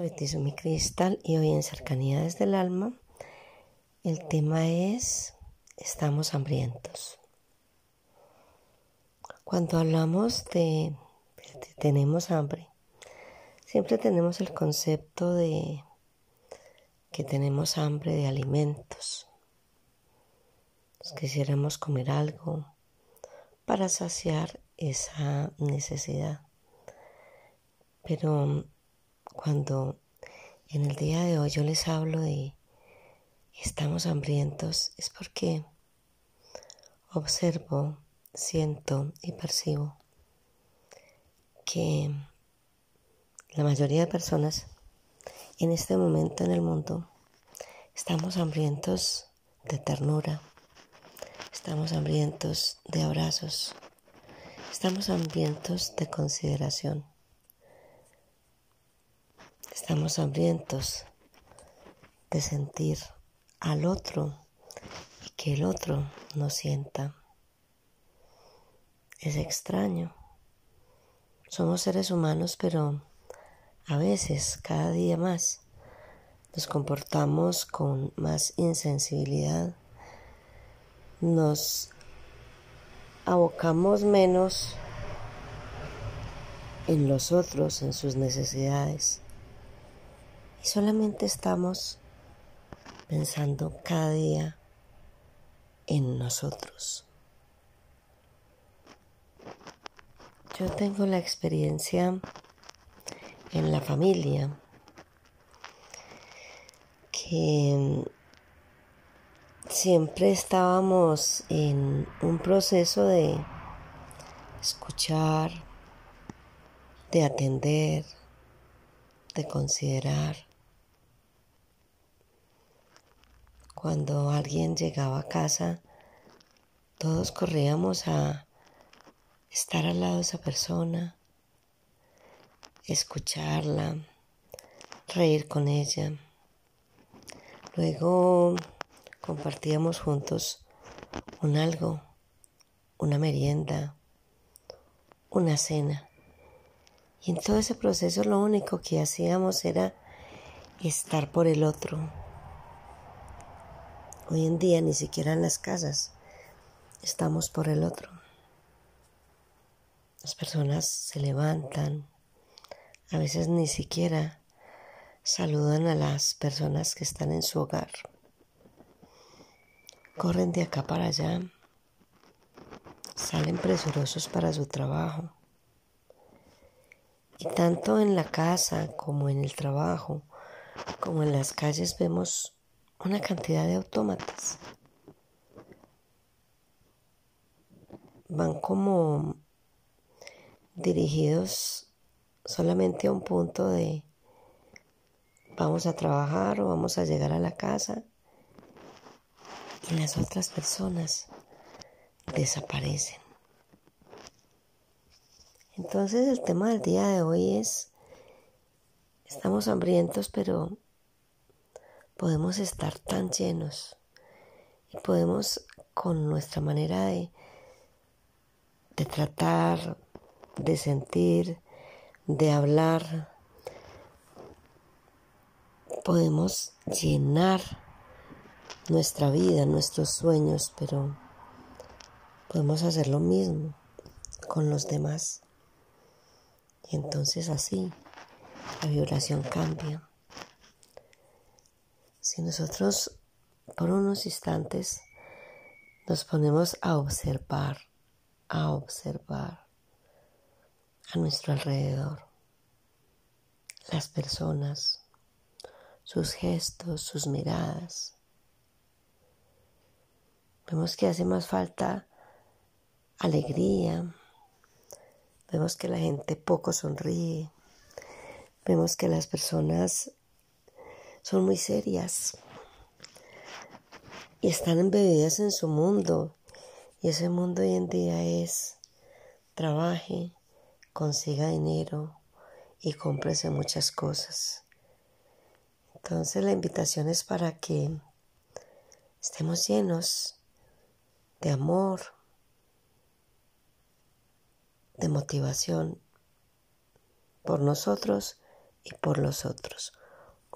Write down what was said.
Soy Tizumi Cristal y hoy en Cercanías del Alma el tema es estamos hambrientos. Cuando hablamos de, de tenemos hambre, siempre tenemos el concepto de que tenemos hambre de alimentos. Nos quisiéramos comer algo para saciar esa necesidad. Pero cuando en el día de hoy yo les hablo de estamos hambrientos, es porque observo, siento y percibo que la mayoría de personas en este momento en el mundo estamos hambrientos de ternura, estamos hambrientos de abrazos, estamos hambrientos de consideración. Estamos hambrientos de sentir al otro y que el otro no sienta. Es extraño. Somos seres humanos, pero a veces, cada día más, nos comportamos con más insensibilidad. Nos abocamos menos en los otros, en sus necesidades solamente estamos pensando cada día en nosotros. Yo tengo la experiencia en la familia que siempre estábamos en un proceso de escuchar, de atender, de considerar. Cuando alguien llegaba a casa, todos corríamos a estar al lado de esa persona, escucharla, reír con ella. Luego compartíamos juntos un algo, una merienda, una cena. Y en todo ese proceso lo único que hacíamos era estar por el otro, Hoy en día ni siquiera en las casas estamos por el otro. Las personas se levantan, a veces ni siquiera saludan a las personas que están en su hogar. Corren de acá para allá, salen presurosos para su trabajo. Y tanto en la casa como en el trabajo, como en las calles vemos una cantidad de autómatas. Van como dirigidos solamente a un punto de vamos a trabajar o vamos a llegar a la casa y las otras personas desaparecen. Entonces el tema del día de hoy es, estamos hambrientos, pero podemos estar tan llenos y podemos con nuestra manera de, de tratar, de sentir, de hablar, podemos llenar nuestra vida, nuestros sueños, pero podemos hacer lo mismo con los demás. Y entonces así la vibración cambia. Si nosotros por unos instantes nos ponemos a observar, a observar a nuestro alrededor, las personas, sus gestos, sus miradas, vemos que hace más falta alegría, vemos que la gente poco sonríe, vemos que las personas son muy serias y están embebidas en su mundo. Y ese mundo hoy en día es trabaje, consiga dinero y cómprese muchas cosas. Entonces la invitación es para que estemos llenos de amor, de motivación por nosotros y por los otros.